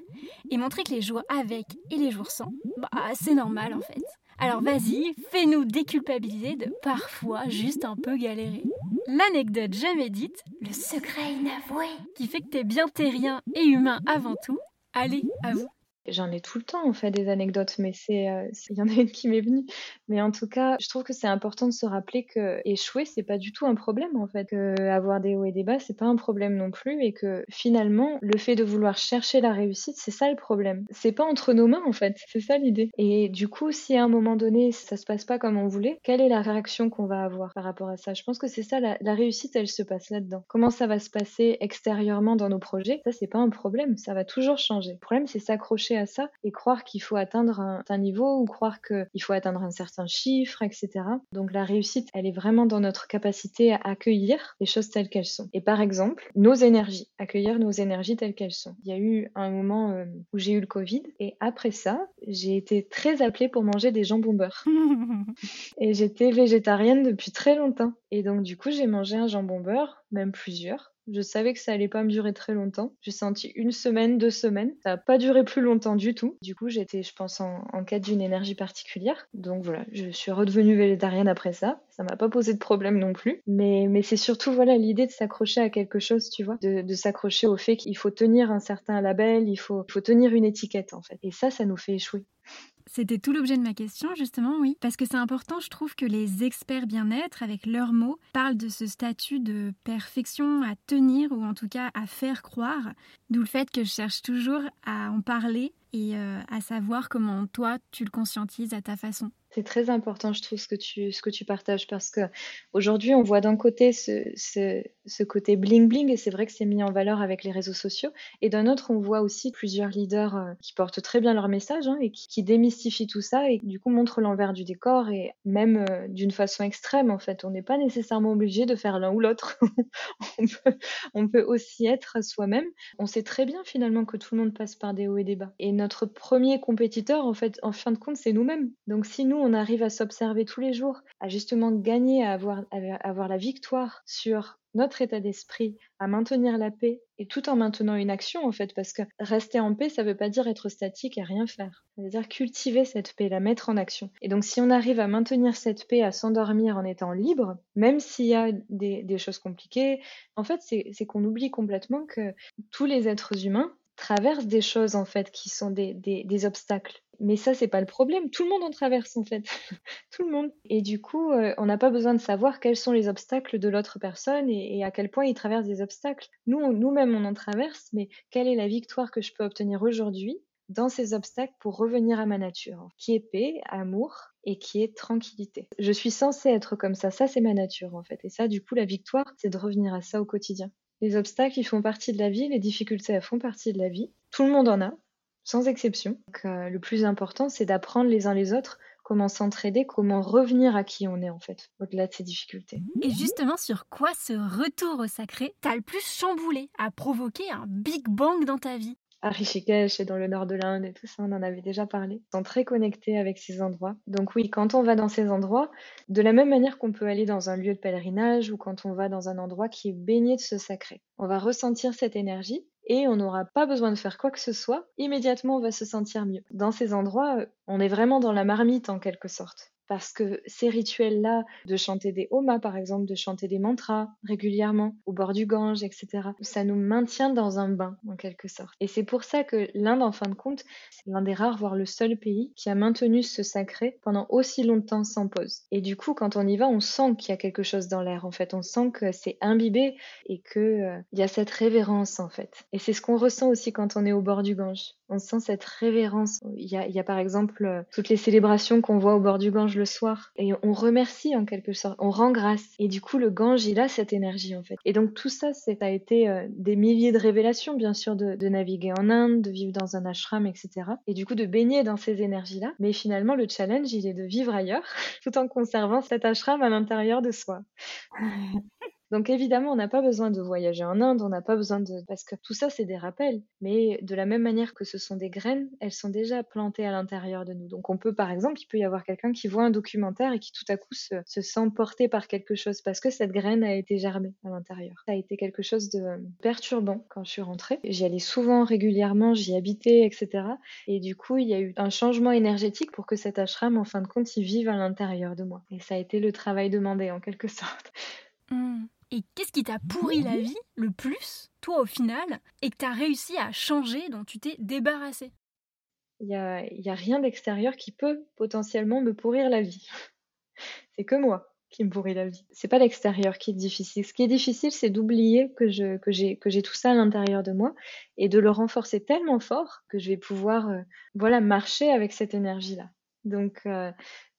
et montrer que les jours avec et les jours sans, bah c'est normal en fait. Alors vas-y, fais-nous déculpabiliser de parfois juste un peu galérer. L'anecdote jamais dite, le secret inavoué, qui fait que t'es bien terrien et humain avant tout. Allez, à vous. J'en ai tout le temps, en fait, des anecdotes, mais c'est, euh, il y en a une qui m'est venue. Mais en tout cas, je trouve que c'est important de se rappeler que échouer, c'est pas du tout un problème, en fait. Que avoir des hauts et des bas, c'est pas un problème non plus. Et que finalement, le fait de vouloir chercher la réussite, c'est ça le problème. C'est pas entre nos mains, en fait. C'est ça l'idée. Et du coup, si à un moment donné, ça se passe pas comme on voulait, quelle est la réaction qu'on va avoir par rapport à ça? Je pense que c'est ça, la, la réussite, elle se passe là-dedans. Comment ça va se passer extérieurement dans nos projets? Ça, c'est pas un problème. Ça va toujours changer. Le problème, c'est s'accrocher à ça et croire qu'il faut atteindre un, un niveau ou croire qu'il faut atteindre un certain chiffre, etc. Donc la réussite, elle est vraiment dans notre capacité à accueillir les choses telles qu'elles sont. Et par exemple, nos énergies, accueillir nos énergies telles qu'elles sont. Il y a eu un moment euh, où j'ai eu le Covid et après ça, j'ai été très appelée pour manger des jambons beurre. et j'étais végétarienne depuis très longtemps. Et donc du coup, j'ai mangé un jambon beurre, même plusieurs. Je savais que ça allait pas me durer très longtemps. J'ai senti une semaine, deux semaines. Ça n'a pas duré plus longtemps du tout. Du coup, j'étais, je pense, en, quête d'une énergie particulière. Donc voilà, je suis redevenue végétarienne après ça. Ça m'a pas posé de problème non plus. Mais, mais c'est surtout voilà l'idée de s'accrocher à quelque chose, tu vois, de, de s'accrocher au fait qu'il faut tenir un certain label, il faut, il faut tenir une étiquette en fait. Et ça, ça nous fait échouer. C'était tout l'objet de ma question, justement, oui. Parce que c'est important, je trouve, que les experts bien-être, avec leurs mots, parlent de ce statut de perfection à tenir, ou en tout cas à faire croire. D'où le fait que je cherche toujours à en parler et euh, à savoir comment toi, tu le conscientises à ta façon. C'est très important, je trouve, ce que tu, ce que tu partages, parce que aujourd'hui, on voit d'un côté ce, ce, ce côté bling-bling, et c'est vrai que c'est mis en valeur avec les réseaux sociaux, et d'un autre, on voit aussi plusieurs leaders euh, qui portent très bien leur message, hein, et qui, qui, démystifient tout ça, et du coup montrent l'envers du décor, et même euh, d'une façon extrême, en fait. On n'est pas nécessairement obligé de faire l'un ou l'autre. on, peut, on peut aussi être soi-même. On sait très bien, finalement, que tout le monde passe par des hauts et des bas. Et notre premier compétiteur, en fait, en fin de compte, c'est nous-mêmes. Donc si nous, on arrive à s'observer tous les jours, à justement gagner, à avoir, avoir la victoire sur notre état d'esprit, à maintenir la paix, et tout en maintenant une action en fait, parce que rester en paix, ça ne veut pas dire être statique et rien faire. Ça veut dire cultiver cette paix, la mettre en action. Et donc si on arrive à maintenir cette paix, à s'endormir en étant libre, même s'il y a des, choses compliquées, en fait c'est qu'on oublie complètement que tous les êtres humains traversent des choses en fait qui sont des obstacles. Mais ça, c'est pas le problème. Tout le monde en traverse en fait. Tout le monde. Et du coup, euh, on n'a pas besoin de savoir quels sont les obstacles de l'autre personne et, et, à quel point il traverse des obstacles. Nous, nous-mêmes, on en traverse, mais quelle est la victoire que je peux obtenir aujourd'hui dans ces obstacles pour revenir à ma nature, qui est paix, amour et qui est tranquillité. Je suis censée être comme ça, ça c'est ma nature en fait. Et ça, du coup, la victoire, c'est de revenir à ça au quotidien. Les obstacles, ils font partie de la vie, les difficultés, elles font partie de la vie. Tout le monde en a, sans exception. Donc, euh, le plus important, c'est d'apprendre les uns les autres comment s'entraider, comment revenir à qui on est en fait, au-delà de ces difficultés. Et justement, sur quoi ce retour au sacré t'a le plus chamboulé, a provoqué un big bang dans ta vie? À Rishikesh et dans le nord de l'Inde et tout ça, on en avait déjà parlé. Ils sont très connectés avec ces endroits. Donc oui, quand on va dans ces endroits, de la même manière qu'on peut aller dans un lieu de pèlerinage ou quand on va dans un endroit qui est baigné de ce sacré, on va ressentir cette énergie et on n'aura pas besoin de faire quoi que ce soit. Immédiatement, on va se sentir mieux. Dans ces endroits, on est vraiment dans la marmite en quelque sorte parce que ces rituels-là, de chanter des homas par exemple, de chanter des mantras régulièrement au bord du Gange, etc., ça nous maintient dans un bain en quelque sorte. Et c'est pour ça que l'Inde, en fin de compte, c'est l'un des rares, voire le seul pays qui a maintenu ce sacré pendant aussi longtemps sans pause. Et du coup, quand on y va, on sent qu'il y a quelque chose dans l'air. En fait, on sent que c'est imbibé et que euh, il y a cette révérence en fait. Et c'est ce qu'on ressent aussi quand on est au bord du Gange. On sent cette révérence. Il y a, par exemple euh, toutes les célébrations qu'on voit au bord du Gange le soir et on remercie en quelque sorte, on rend grâce. Et du coup, le Gange, il a cette énergie en fait. Et donc tout ça, ça a été euh, des milliers de révélations, bien sûr, de, de, naviguer en Inde, de vivre dans un ashram, etc. Et du coup, de baigner dans ces énergies-là. Mais finalement, le challenge, il est de vivre ailleurs, tout en conservant cet ashram à l'intérieur de soi. Donc évidemment, on n'a pas besoin de voyager en Inde, on n'a pas besoin de... parce que tout ça, c'est des rappels. Mais de la même manière que ce sont des graines, elles sont déjà plantées à l'intérieur de nous. Donc on peut, par exemple, il peut y avoir quelqu'un qui voit un documentaire et qui tout à coup se, se sent porté par quelque chose parce que cette graine a été germée à l'intérieur. Ça a été quelque chose de perturbant quand je suis rentrée. J'y allais souvent, régulièrement, j'y habitais, etc. Et du coup, il y a eu un changement énergétique pour que cet ashram, en fin de compte, il vive à l'intérieur de moi. Et ça a été le travail demandé, en quelque sorte. Mmh. Et qu'est-ce qui t'a pourri la vie le plus, toi au final, et que t'as réussi à changer, dont tu t'es débarrassé? Il n'y a, y a rien d'extérieur qui peut potentiellement me pourrir la vie. C'est que moi qui me pourrit la vie. C'est pas l'extérieur qui est difficile. Ce qui est difficile, c'est d'oublier que j'ai tout ça à l'intérieur de moi et de le renforcer tellement fort que je vais pouvoir euh, voilà marcher avec cette énergie là. Donc euh,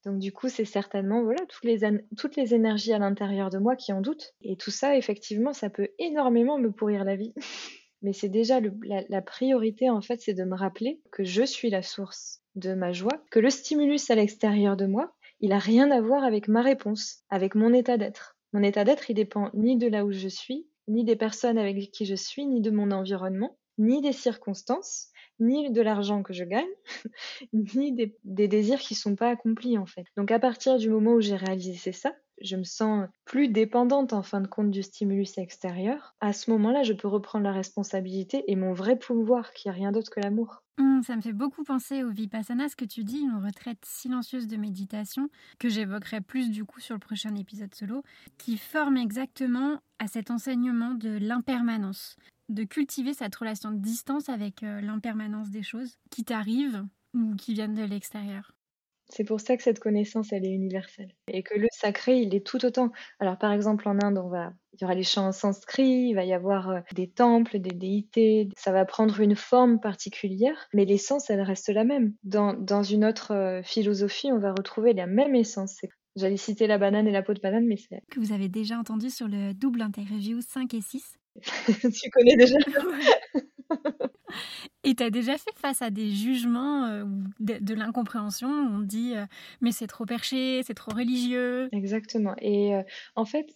donc du coup, c'est certainement voilà toutes les, toutes les énergies à l'intérieur de moi qui en doutent. Et tout ça, effectivement, ça peut énormément me pourrir la vie. Mais c'est déjà la, la, priorité, en fait, c'est de me rappeler que je suis la source de ma joie, que le stimulus à l'extérieur de moi, il a rien à voir avec ma réponse, avec mon état d'être. Mon état d'être, il dépend ni de là où je suis, ni des personnes avec qui je suis, ni de mon environnement, ni des circonstances, ni de l'argent que je gagne, ni des, désirs qui sont pas accomplis en fait. Donc à partir du moment où j'ai réalisé ça, je me sens plus dépendante en fin de compte du stimulus extérieur. À ce moment-là, je peux reprendre la responsabilité et mon vrai pouvoir, qui est rien d'autre que l'amour. Mmh, ça me fait beaucoup penser au Vipassana, ce que tu dis, une retraite silencieuse de méditation, que j'évoquerai plus du coup sur le prochain épisode solo, qui forme exactement à cet enseignement de l'impermanence de cultiver cette relation de distance avec euh, l'impermanence des choses qui t'arrivent ou qui viennent de l'extérieur. C'est pour ça que cette connaissance, elle est universelle. Et que le sacré, il est tout autant. Alors, par exemple, en Inde, on va, il y aura les chants en sanskrit, il va y avoir euh, des temples, des déités. Ça va prendre une forme particulière, mais l'essence, elle reste la même. Dans, dans une autre euh, philosophie, on va retrouver la même essence. J'allais citer la banane et la peau de banane, mais c'est... Que vous avez déjà entendu sur le double interview 5 et 6. tu connais déjà Et tu as déjà fait face à des jugements euh, de, l'incompréhension On dit euh, mais c'est trop perché, c'est trop religieux. Exactement. Et euh, en fait,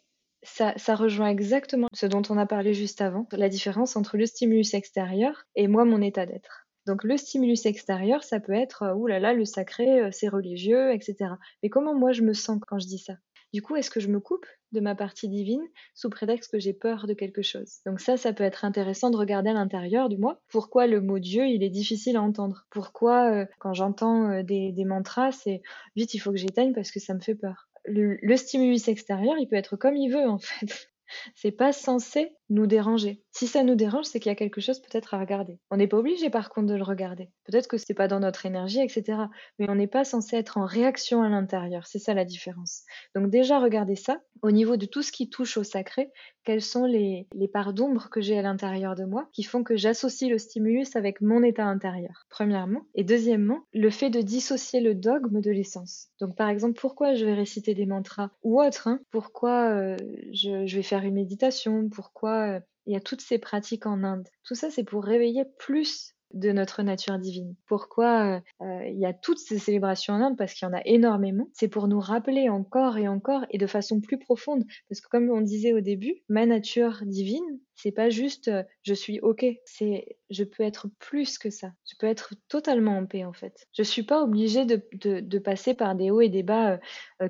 ça, rejoint exactement ce dont on a parlé juste avant, la différence entre le stimulus extérieur et moi, mon état d'être. Donc le stimulus extérieur, ça peut être ouh là là, le sacré, c'est religieux, etc. Mais comment moi je me sens quand je dis ça? Du coup, est-ce que je me coupe de ma partie divine sous prétexte que j'ai peur de quelque chose? Donc ça, ça peut être intéressant de regarder à l'intérieur de moi. Pourquoi le mot Dieu, il est difficile à entendre? Pourquoi, euh, quand j'entends euh, des, mantras, c'est vite, il faut que j'éteigne parce que ça me fait peur. le, stimulus extérieur, il peut être comme il veut en fait. C'est pas censé nous déranger. Si ça nous dérange, c'est qu'il y a quelque chose peut-être à regarder. On n'est pas obligé par contre de le regarder. Peut-être que c'est pas dans notre énergie, etc. Mais on n'est pas censé être en réaction à l'intérieur. C'est ça la différence. Donc déjà, regardez ça. Au niveau de tout ce qui touche au sacré, quelles sont les, les parts d'ombre que j'ai à l'intérieur de moi qui font que j'associe le stimulus avec mon état intérieur, premièrement. Et deuxièmement, le fait de dissocier le dogme de l'essence. Donc par exemple, pourquoi je vais réciter des mantras ou autre hein? Pourquoi euh, je, je vais faire une méditation Pourquoi euh, il y a toutes ces pratiques en Inde. Tout ça, c'est pour réveiller plus de notre nature divine. Pourquoi euh, euh, il y a toutes ces célébrations en Inde? Parce qu'il y en a énormément. C'est pour nous rappeler encore et encore et de façon plus profonde. Parce que comme on disait au début, ma nature divine, c'est pas juste je suis ok, c'est je peux être plus que ça. Je peux être totalement en paix en fait. Je suis pas obligée de, de, passer par des hauts et des bas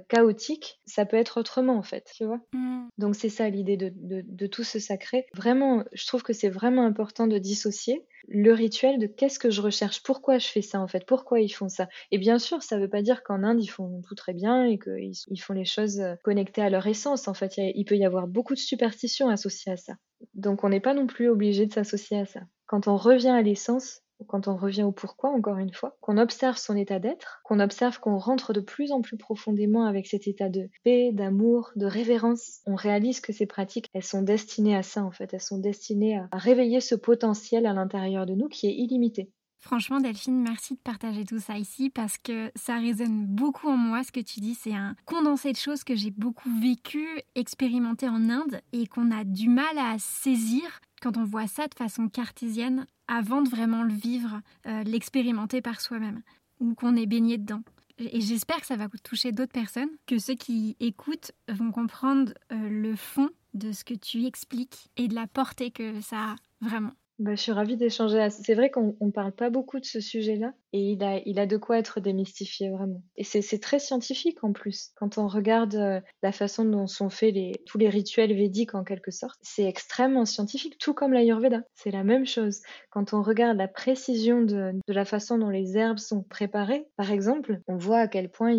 chaotiques. Ça peut être autrement en fait, tu vois. Mmh. Donc c'est ça l'idée de, de, tout ce sacré. Vraiment, je trouve que c'est vraiment important de dissocier le rituel de qu'est-ce que je recherche, pourquoi je fais ça en fait, pourquoi ils font ça. Et bien sûr, ça veut pas dire qu'en Inde ils font tout très bien et qu'ils ils font les choses connectées à leur essence. En fait, il peut y avoir beaucoup de superstitions associées à ça. Donc on n'est pas non plus obligé de s'associer à ça. Quand on revient à l'essence, quand on revient au pourquoi, encore une fois, qu'on observe son état d'être, qu'on observe qu'on rentre de plus en plus profondément avec cet état de paix, d'amour, de révérence, on réalise que ces pratiques, elles sont destinées à ça en fait, elles sont destinées à réveiller ce potentiel à l'intérieur de nous qui est illimité. Franchement, Delphine, merci de partager tout ça ici parce que ça résonne beaucoup en moi. Ce que tu dis, c'est un condensé de choses que j'ai beaucoup vécu, expérimenté en Inde et qu'on a du mal à saisir quand on voit ça de façon cartésienne avant de vraiment le vivre, euh, l'expérimenter par soi-même ou qu'on est baigné dedans. Et j'espère que ça va toucher d'autres personnes, que ceux qui écoutent vont comprendre euh, le fond de ce que tu expliques et de la portée que ça a vraiment. Bah, je suis ravie d'échanger. C'est vrai qu'on ne parle pas beaucoup de ce sujet-là et il a, il a de quoi être démystifié vraiment. Et c'est très scientifique en plus. Quand on regarde euh, la façon dont sont faits les, tous les rituels védiques en quelque sorte, c'est extrêmement scientifique, tout comme l'Ayurveda. C'est la même chose. Quand on regarde la précision de, la façon dont les herbes sont préparées, par exemple, on voit à quel point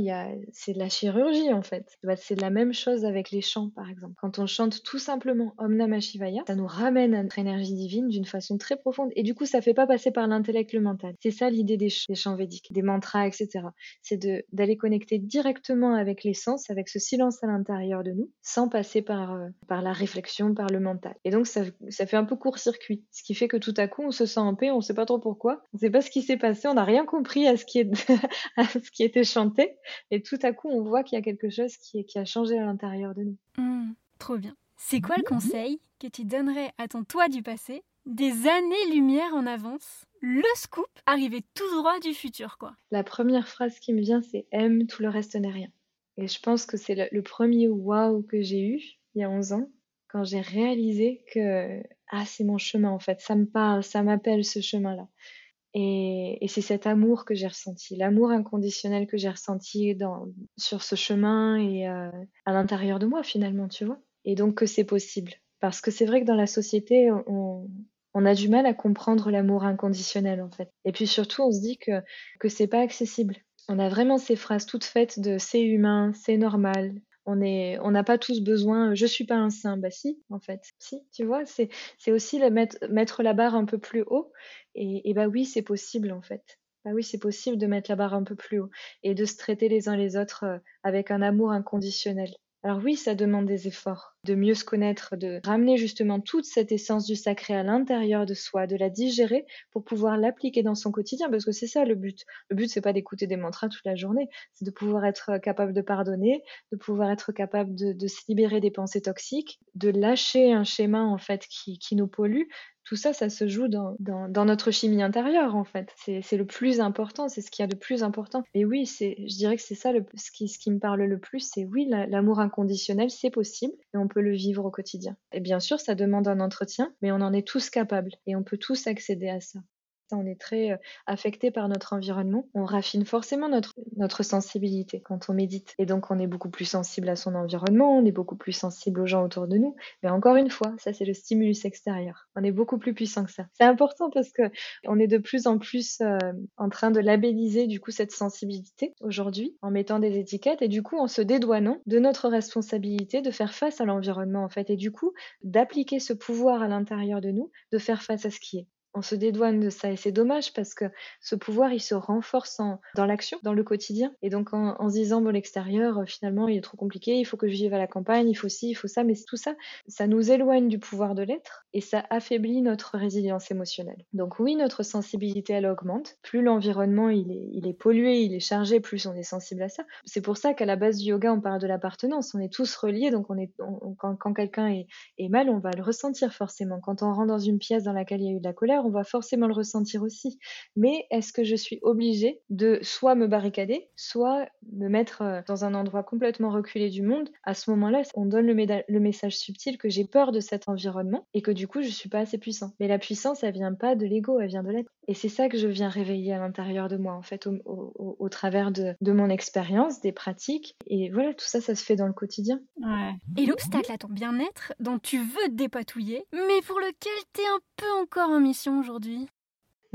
c'est de la chirurgie en fait. Bah, c'est la même chose avec les chants par exemple. Quand on chante tout simplement Om Namah Shivaya, ça nous ramène à notre énergie divine d'une façon très profonde. Et du coup, ça fait pas passer par l'intellect, le mental. C'est ça l'idée des, chants védiques, des mantras, etc. C'est d'aller connecter directement avec l'essence, avec ce silence à l'intérieur de nous, sans passer par, euh, par la réflexion, par le mental. Et donc, ça, ça fait un peu court-circuit. Ce qui fait que tout à coup, on se sent en paix, on sait pas trop pourquoi. On sait pas ce qui s'est passé, on n'a rien compris à ce, qui est, à ce qui était chanté. Et tout à coup, on voit qu'il y a quelque chose qui, qui a changé à l'intérieur de nous. Mmh, trop bien. C'est quoi le conseil que tu donnerais à ton toi du passé des années-lumière en avance. Le scoop arrivait tout droit du futur, quoi. La première phrase qui me vient, c'est aime, tout le reste n'est rien. Et je pense que c'est le, premier waouh que j'ai eu il y a 11 ans, quand j'ai réalisé que ah, c'est mon chemin en fait, ça me parle, ça m'appelle ce chemin-là. Et, c'est cet amour que j'ai ressenti, l'amour inconditionnel que j'ai ressenti dans, sur ce chemin et euh, à l'intérieur de moi finalement, tu vois. Et donc que c'est possible. Parce que c'est vrai que dans la société, on, on a du mal à comprendre l'amour inconditionnel en fait. Et puis surtout, on se dit que que c'est pas accessible. On a vraiment ces phrases toutes faites de c'est humain, c'est normal. On est, on n'a pas tous besoin. Je suis pas un saint, bah si, en fait, si. Tu vois, c'est c'est aussi la mettre mettre la barre un peu plus haut. Et, et bah oui, c'est possible en fait. Bah oui, c'est possible de mettre la barre un peu plus haut et de se traiter les uns les autres euh, avec un amour inconditionnel. Alors oui, ça demande des efforts, de mieux se connaître, de ramener justement toute cette essence du sacré à l'intérieur de soi, de la digérer pour pouvoir l'appliquer dans son quotidien, parce que c'est ça le but. Le but, c'est pas d'écouter des mantras toute la journée, c'est de pouvoir être capable de pardonner, de pouvoir être capable de, se libérer des pensées toxiques, de lâcher un schéma en fait qui, qui nous pollue, tout ça, ça se joue dans, notre chimie intérieure, en fait. C'est le plus important, c'est ce qu'il y a de plus important. Et oui, je dirais que c'est ça ce, ce qui me parle le plus, c'est oui, l'amour inconditionnel, c'est possible et on peut le vivre au quotidien. Et bien sûr, ça demande un entretien, mais on en est tous capables et on peut tous accéder à ça on est très euh, affecté par notre environnement, on raffine forcément notre, sensibilité quand on médite. Et donc on est beaucoup plus sensible à son environnement, on est beaucoup plus sensible aux gens autour de nous. Mais encore une fois, ça c'est le stimulus extérieur. On est beaucoup plus puissant que ça. C'est important parce que on est de plus en plus euh, en train de labelliser du coup cette sensibilité aujourd'hui en mettant des étiquettes et du coup en se dédouanant de notre responsabilité de faire face à l'environnement en fait et du coup d'appliquer ce pouvoir à l'intérieur de nous, de faire face à ce qui est on se dédouane de ça et c'est dommage parce que ce pouvoir il se renforce dans l'action, dans le quotidien et donc en, se disant bon l'extérieur euh, finalement il est trop compliqué, il faut que je vive à la campagne, il faut ci, il faut ça, mais tout ça, ça nous éloigne du pouvoir de l'être et ça affaiblit notre résilience émotionnelle. Donc oui notre sensibilité elle augmente, plus l'environnement il est, il est pollué, il est chargé, plus on est sensible à ça. C'est pour ça qu'à la base du yoga on parle de l'appartenance, on est tous reliés donc on est quand, quelqu'un est mal on va le ressentir forcément. Quand on rentre dans une pièce dans laquelle il y a eu de la colère on va forcément le ressentir aussi. Mais est-ce que je suis obligée de soit me barricader, soit me mettre euh, dans un endroit complètement reculé du monde? À ce moment-là, on donne le, message subtil que j'ai peur de cet environnement et que du coup, je suis pas assez puissant. Mais la puissance, elle vient pas de l'ego, elle vient de l'être. Et c'est ça que je viens réveiller à l'intérieur de moi, en fait, au, travers de, mon expérience, des pratiques. Et voilà, tout ça, ça se fait dans le quotidien. Et l'obstacle à ton bien-être dont tu veux te dépatouiller, mais pour lequel tu es un peu encore en mission? Aujourd'hui?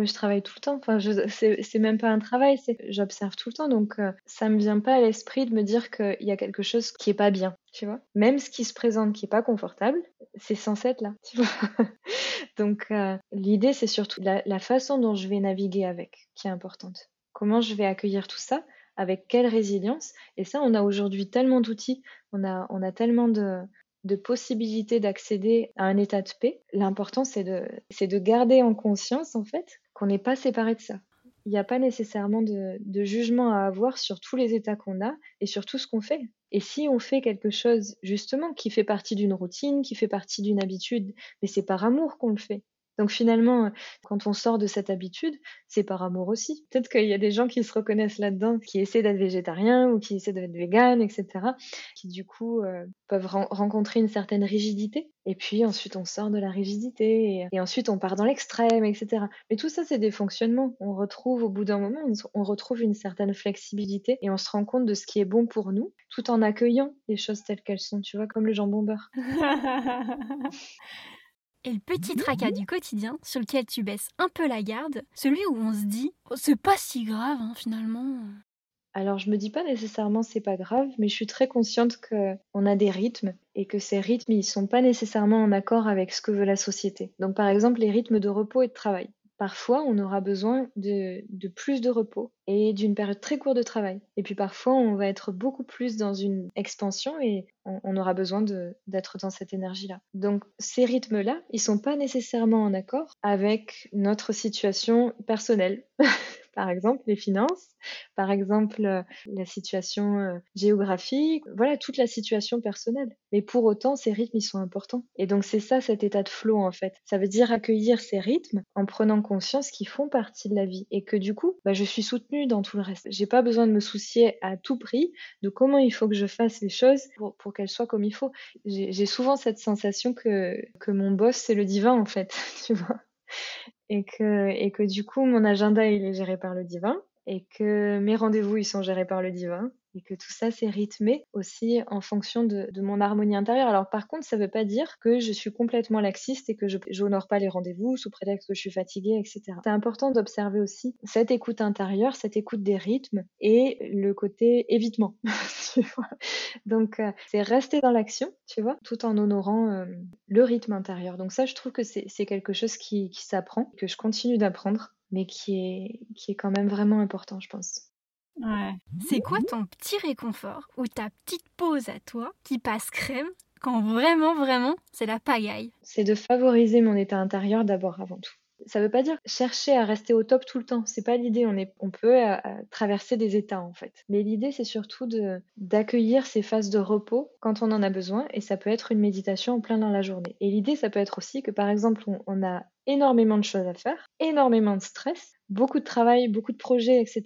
Je travaille tout le temps. Enfin, c'est même pas un travail, j'observe tout le temps. Donc, euh, ça me vient pas à l'esprit de me dire qu'il y a quelque chose qui est pas bien, tu vois. Même ce qui se présente qui est pas confortable, c'est censé être là, donc, euh, l'idée, c'est surtout la, la, façon dont je vais naviguer avec qui est importante. Comment je vais accueillir tout ça, avec quelle résilience? Et ça, on a aujourd'hui tellement d'outils, on a, on a tellement de, de possibilité d'accéder à un état de paix, l'important c'est de, c'est de garder en conscience en fait qu'on n'est pas séparé de ça. Il n'y a pas nécessairement de, de, jugement à avoir sur tous les états qu'on a et sur tout ce qu'on fait. Et si on fait quelque chose justement qui fait partie d'une routine, qui fait partie d'une habitude, mais c'est par amour qu'on le fait. Donc finalement, quand on sort de cette habitude, c'est par amour aussi. Peut-être qu'il y a des gens qui se reconnaissent là-dedans, qui essaient d'être végétariens ou qui essaient d'être véganes, etc., qui du coup euh, peuvent rencontrer une certaine rigidité. Et puis ensuite, on sort de la rigidité et, ensuite on part dans l'extrême, etc. Mais tout ça, c'est des fonctionnements. On retrouve au bout d'un moment, on retrouve une certaine flexibilité et on se rend compte de ce qui est bon pour nous, tout en accueillant les choses telles qu'elles sont. Tu vois, comme le jambon beurre. Et le petit tracas du quotidien sur lequel tu baisses un peu la garde, celui où on se dit oh, c'est pas si grave hein, finalement. Alors je me dis pas nécessairement c'est pas grave, mais je suis très consciente qu'on a des rythmes et que ces rythmes ils sont pas nécessairement en accord avec ce que veut la société. Donc par exemple les rythmes de repos et de travail. Parfois, on aura besoin de, plus de repos et d'une période très courte de travail. Et puis parfois, on va être beaucoup plus dans une expansion et on, aura besoin d'être dans cette énergie-là. Donc ces rythmes-là, ils sont pas nécessairement en accord avec notre situation personnelle. par exemple les finances, par exemple euh, la situation euh, géographique, voilà toute la situation personnelle. Mais pour autant, ces rythmes ils sont importants. Et donc c'est ça cet état de flow en fait. Ça veut dire accueillir ces rythmes en prenant conscience qu'ils font partie de la vie et que du coup, bah, je suis soutenue dans tout le reste. J'ai pas besoin de me soucier à tout prix de comment il faut que je fasse les choses pour, pour qu'elles soient comme il faut. J'ai souvent cette sensation que que mon boss c'est le divin en fait, tu vois et que, et que du coup, mon agenda, il est géré par le divin et que mes rendez-vous, ils sont gérés par le divin et que tout ça, c'est rythmé aussi en fonction de, mon harmonie intérieure. Alors par contre, ça ne veut pas dire que je suis complètement laxiste et que je n'honore pas les rendez-vous sous prétexte que je suis fatiguée, etc. C'est important d'observer aussi cette écoute intérieure, cette écoute des rythmes et le côté évitement. Donc euh, c'est rester dans l'action, tu vois, tout en honorant euh, le rythme intérieur. Donc ça, je trouve que c'est quelque chose qui, qui s'apprend, que je continue d'apprendre mais qui est, qui est quand même vraiment important, je pense. Ouais. C'est quoi ton petit réconfort ou ta petite pause à toi qui passe crème quand vraiment, vraiment, c'est la pagaille? C'est de favoriser mon état intérieur d'abord avant tout. Ça ne veut pas dire chercher à rester au top tout le temps. C'est pas l'idée. On, peut euh, traverser des états en fait. Mais l'idée, c'est surtout d'accueillir ces phases de repos quand on en a besoin. Et ça peut être une méditation en plein dans la journée. Et l'idée, ça peut être aussi que par exemple, on, a énormément de choses à faire, énormément de stress, beaucoup de travail, beaucoup de projets, etc.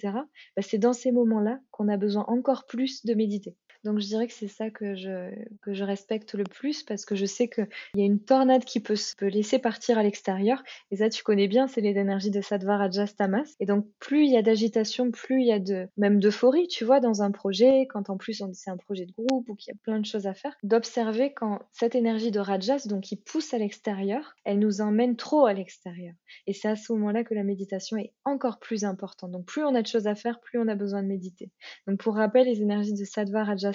Bah, c'est dans ces moments-là qu'on a besoin encore plus de méditer. Donc je dirais que c'est ça que je, que je respecte le plus parce que je sais qu'il y a une tornade qui peut se laisser partir à l'extérieur. Et ça, tu connais bien, c'est les énergies de Sattva, Rajas, Tamas. Et donc plus il y a d'agitation, plus il y a de même d'euphorie, tu vois, dans un projet, quand en plus c'est un projet de groupe ou qu'il y a plein de choses à faire, d'observer quand cette énergie de Rajas, donc qui pousse à l'extérieur, elle nous emmène trop à l'extérieur. Et c'est à ce moment-là que la méditation est encore plus importante. Donc plus on a de choses à faire, plus on a besoin de méditer. Donc pour rappel, les énergies de Sattva, Rajas,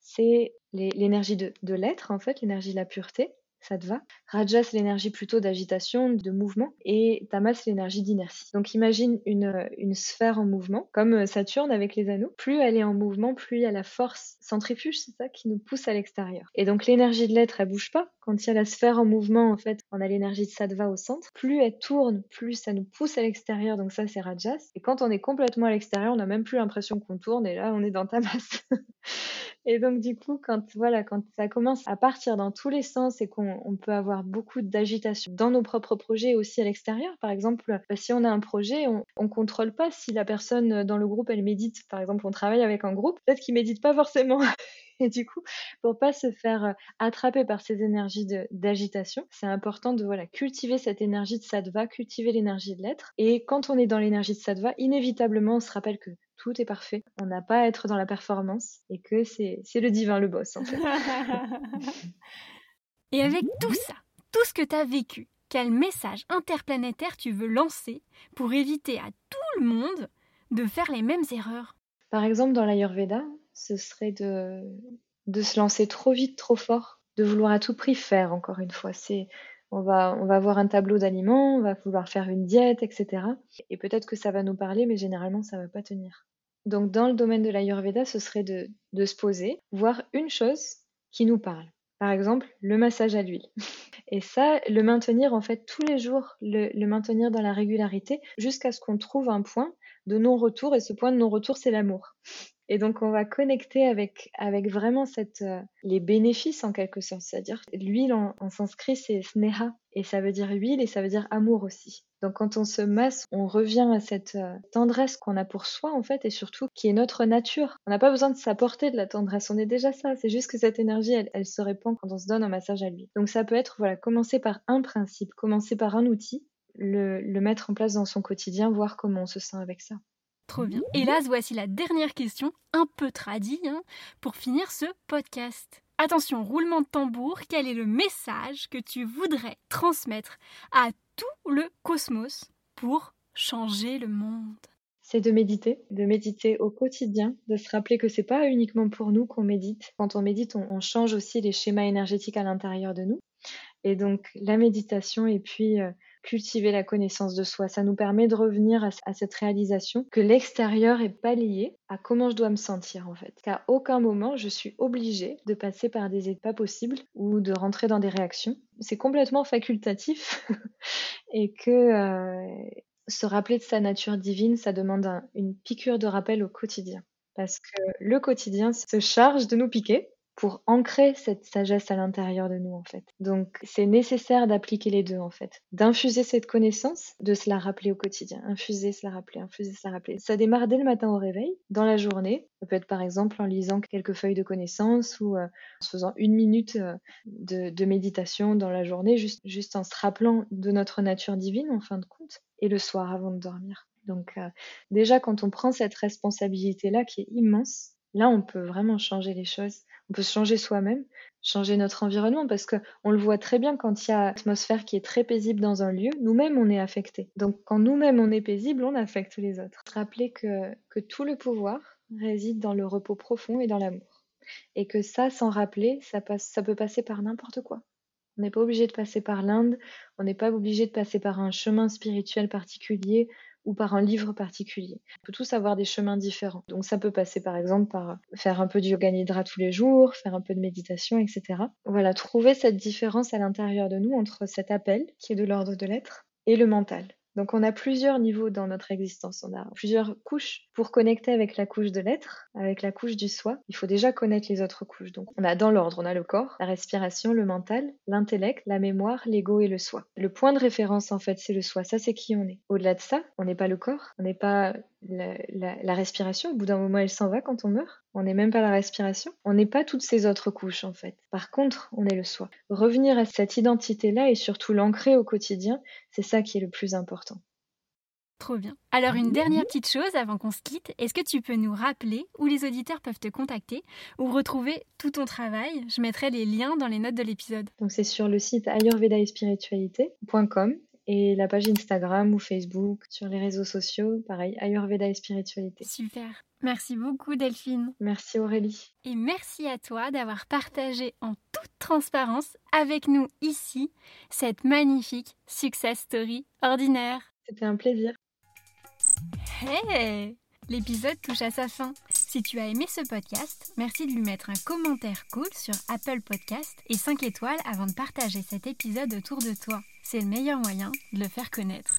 c'est l'énergie de, de l'être, en fait, l'énergie de la pureté ça te. Raja, c'est l'énergie plutôt d'agitation, de mouvement, et Tamas, c'est l'énergie d'inertie. Donc imagine une, sphère en mouvement, comme Saturne avec les anneaux. Plus elle est en mouvement, plus il y a la force centrifuge, c'est ça, qui nous pousse à l'extérieur. Et donc l'énergie de l'être, elle bouge pas. Quand il y a la sphère en mouvement, en fait, on a l'énergie de Sattva au centre. Plus elle tourne, plus ça nous pousse à l'extérieur, donc ça c'est Rajas. Et quand on est complètement à l'extérieur, on n'a même plus l'impression qu'on tourne, et là on est dans Tamas. Et donc du coup, quand voilà, quand ça commence à partir dans tous les sens et qu'on peut avoir beaucoup d'agitation dans nos propres projets et aussi à l'extérieur, par exemple, bah, si on a un projet, on, on contrôle pas si la personne dans le groupe elle médite. Par exemple, on travaille avec un groupe, peut-être qu'il médite pas forcément. Et du coup, pour pas se faire euh, attraper par ces énergies d'agitation, c'est important de voilà cultiver cette énergie de sattva, cultiver l'énergie de l'être. Et quand on est dans l'énergie de sattva, inévitablement, on se rappelle que tout est parfait. On n'a pas à être dans la performance et que c'est le divin le boss en fait. et avec tout ça, tout ce que tu as vécu, quel message interplanétaire tu veux lancer pour éviter à tout le monde de faire les mêmes erreurs? Par exemple, dans l'Ayurveda, ce serait de, de se lancer trop vite, trop fort, de vouloir à tout prix faire, encore une fois. C'est on va, on va avoir un tableau d'aliments, on va vouloir faire une diète, etc. Et peut-être que ça va nous parler, mais généralement, ça va pas tenir. Donc, dans le domaine de l'Ayurveda, ce serait de, se poser, voir une chose qui nous parle. Par exemple, le massage à l'huile. Et ça, le maintenir en fait tous les jours, le maintenir dans la régularité jusqu'à ce qu'on trouve un point de non-retour. Et ce point de non-retour, c'est l'amour. Et donc, on va connecter avec, avec vraiment cette, euh, les bénéfices en quelque sorte. C'est-à-dire, l'huile en, sanskrit, c'est sneha. Et ça veut dire huile et ça veut dire amour aussi. Donc, quand on se masse, on revient à cette euh, tendresse qu'on a pour soi, en fait, et surtout qui est notre nature. On n'a pas besoin de s'apporter de la tendresse. On est déjà ça. C'est juste que cette énergie, elle, se répand quand on se donne un massage à l'huile. Donc, ça peut être, voilà, commencer par un principe, commencer par un outil, le mettre en place dans son quotidien, voir comment on se sent avec ça. Trop bien. Hélas, voici la dernière question, un peu tradie, hein, pour finir ce podcast. Attention, roulement de tambour, quel est le message que tu voudrais transmettre à tout le cosmos pour changer le monde? C'est de méditer, de méditer au quotidien, de se rappeler que c'est pas uniquement pour nous qu'on médite. Quand on médite, on, change aussi les schémas énergétiques à l'intérieur de nous. Et donc la méditation et puis euh, cultiver la connaissance de soi. Ça nous permet de revenir à, cette réalisation que l'extérieur est pas lié à comment je dois me sentir en fait. Qu'à aucun moment je suis obligée de passer par des étapes possibles ou de rentrer dans des réactions. C'est complètement facultatif et que euh, se rappeler de sa nature divine, ça demande une piqûre de rappel au quotidien. Parce que le quotidien se charge de nous piquer pour ancrer cette sagesse à l'intérieur de nous en fait. Donc c'est nécessaire d'appliquer les deux en fait, d'infuser cette connaissance, de se la rappeler au quotidien, infuser, se la rappeler, infuser, se la rappeler. Ça démarre dès le matin au réveil, dans la journée. Ça peut être par exemple en lisant quelques feuilles de connaissances ou euh, en se faisant une minute euh, de, méditation dans la journée, juste, juste en se rappelant de notre nature divine en fin de compte, et le soir avant de dormir. Donc euh, déjà quand on prend cette responsabilité là qui est immense, là on peut vraiment changer les choses on peut changer soi-même, changer notre environnement, parce que on le voit très bien quand il y a une atmosphère qui est très paisible dans un lieu, nous-mêmes on est affecté. Donc quand nous-mêmes on est paisible, on affecte les autres. Rappeler que, que tout le pouvoir réside dans le repos profond et dans l'amour. Et que ça, sans rappeler, ça, passe, ça peut passer par n'importe quoi. On n'est pas obligé de passer par l'Inde, on n'est pas obligé de passer par un chemin spirituel particulier ou par un livre particulier. On peut tous avoir des chemins différents. Donc ça peut passer par exemple par faire un peu de yoga nidra tous les jours, faire un peu de méditation, etc. Voilà, trouver cette différence à l'intérieur de nous entre cet appel qui est de l'ordre de l'être et le mental. Donc on a plusieurs niveaux dans notre existence, on a plusieurs couches pour connecter avec la couche de l'être, avec la couche du soi. Il faut déjà connaître les autres couches. Donc on a dans l'ordre, on a le corps, la respiration, le mental, l'intellect, la mémoire, l'ego et le soi. Le point de référence en fait, c'est le soi, ça c'est qui on est. Au-delà de ça, on n'est pas le corps, on n'est pas la, respiration, au bout d'un moment, elle s'en va quand on meurt. On n'est même pas la respiration. On n'est pas toutes ces autres couches, en fait. Par contre, on est le soi. Revenir à cette identité-là et surtout l'ancrer au quotidien, c'est ça qui est le plus important. Trop bien. Alors une dernière petite chose avant qu'on se quitte, est-ce que tu peux nous rappeler où les auditeurs peuvent te contacter ou retrouver tout ton travail? Je mettrai les liens dans les notes de l'épisode. Donc c'est sur le site ayurvedaespiritualité.com et la page Instagram ou Facebook, sur les réseaux sociaux, pareil, Ayurveda et spiritualité. Super. Merci beaucoup Delphine. Merci Aurélie. Et merci à toi d'avoir partagé en toute transparence avec nous ici cette magnifique success story ordinaire. C'était un plaisir. Hey L'épisode touche à sa fin. Si tu as aimé ce podcast, merci de lui mettre un commentaire cool sur Apple Podcast et 5 étoiles avant de partager cet épisode autour de toi. C'est le meilleur moyen de le faire connaître.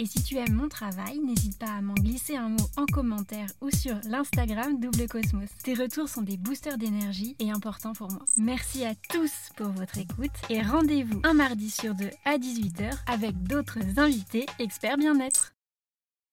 Et si tu aimes mon travail, n'hésite pas à m'en glisser un mot en commentaire ou sur l'Instagram Double Cosmos. Tes retours sont des boosters d'énergie et importants pour moi. Merci à tous pour votre écoute et rendez-vous un mardi sur deux à 18h avec d'autres invités experts bien-être.